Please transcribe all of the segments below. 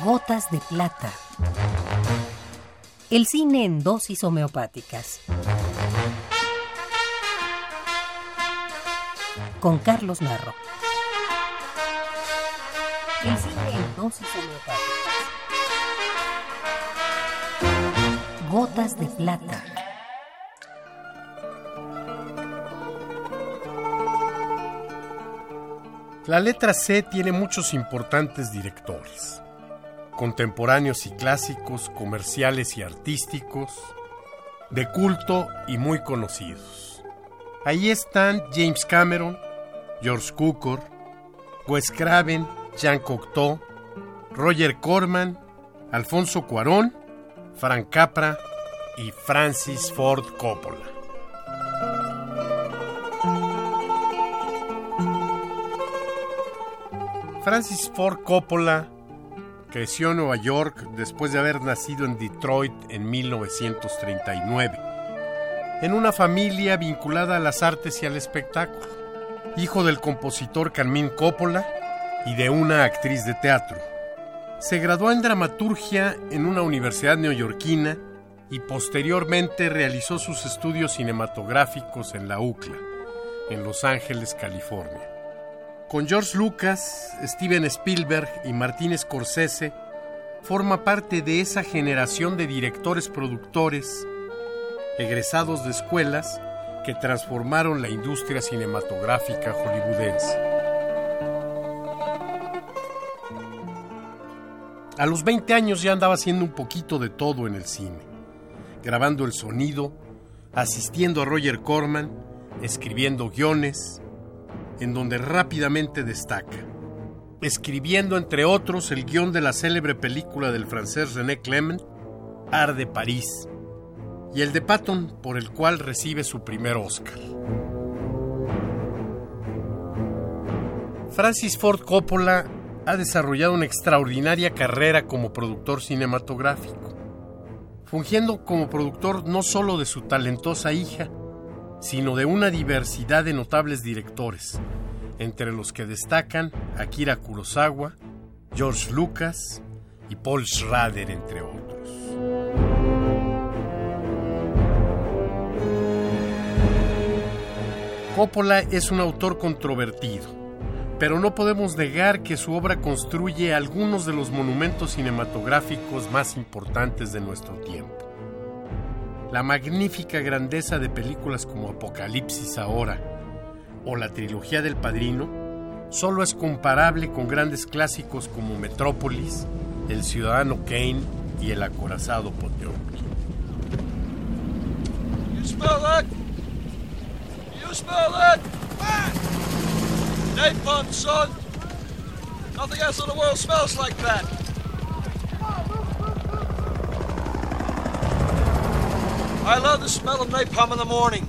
Gotas de plata. El cine en dosis homeopáticas. Con Carlos Narro. El cine en dosis homeopáticas. Gotas de plata. La letra C tiene muchos importantes directores, contemporáneos y clásicos, comerciales y artísticos, de culto y muy conocidos. Ahí están James Cameron, George Cukor, Wes Craven, Jean Cocteau, Roger Corman, Alfonso Cuarón, Frank Capra y Francis Ford Coppola. Francis Ford Coppola creció en Nueva York después de haber nacido en Detroit en 1939, en una familia vinculada a las artes y al espectáculo, hijo del compositor Carmín Coppola y de una actriz de teatro. Se graduó en dramaturgia en una universidad neoyorquina y posteriormente realizó sus estudios cinematográficos en la UCLA, en Los Ángeles, California. Con George Lucas, Steven Spielberg y Martin Scorsese, forma parte de esa generación de directores productores, egresados de escuelas, que transformaron la industria cinematográfica hollywoodense. A los 20 años ya andaba haciendo un poquito de todo en el cine, grabando el sonido, asistiendo a Roger Corman, escribiendo guiones, en donde rápidamente destaca, escribiendo entre otros el guion de la célebre película del francés René Clement, Art de París, y el de Patton, por el cual recibe su primer Oscar. Francis Ford Coppola ha desarrollado una extraordinaria carrera como productor cinematográfico, fungiendo como productor no solo de su talentosa hija, sino de una diversidad de notables directores, entre los que destacan Akira Kurosawa, George Lucas y Paul Schrader, entre otros. Coppola es un autor controvertido, pero no podemos negar que su obra construye algunos de los monumentos cinematográficos más importantes de nuestro tiempo la magnífica grandeza de películas como Apocalipsis ahora o la trilogía del Padrino solo es comparable con grandes clásicos como Metrópolis, El Ciudadano Kane y El Acorazado Potemkin. Nothing else in the world smells like that. I love the smell of napalm in the morning.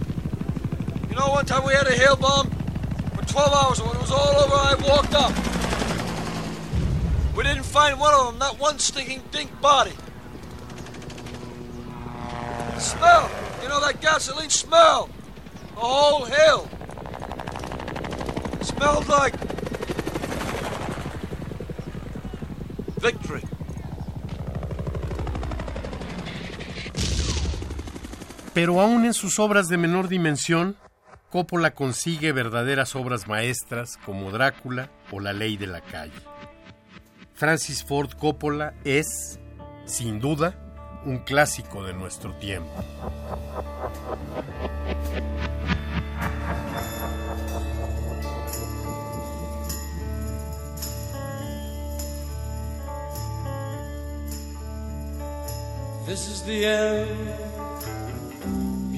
You know, one time we had a hail bomb for 12 hours, and when it was all over, I walked up. We didn't find one of them, not one stinking dink body. The smell, you know that gasoline smell, the whole hill. Smelled like victory. Pero aún en sus obras de menor dimensión, Coppola consigue verdaderas obras maestras como Drácula o La Ley de la Calle. Francis Ford Coppola es, sin duda, un clásico de nuestro tiempo.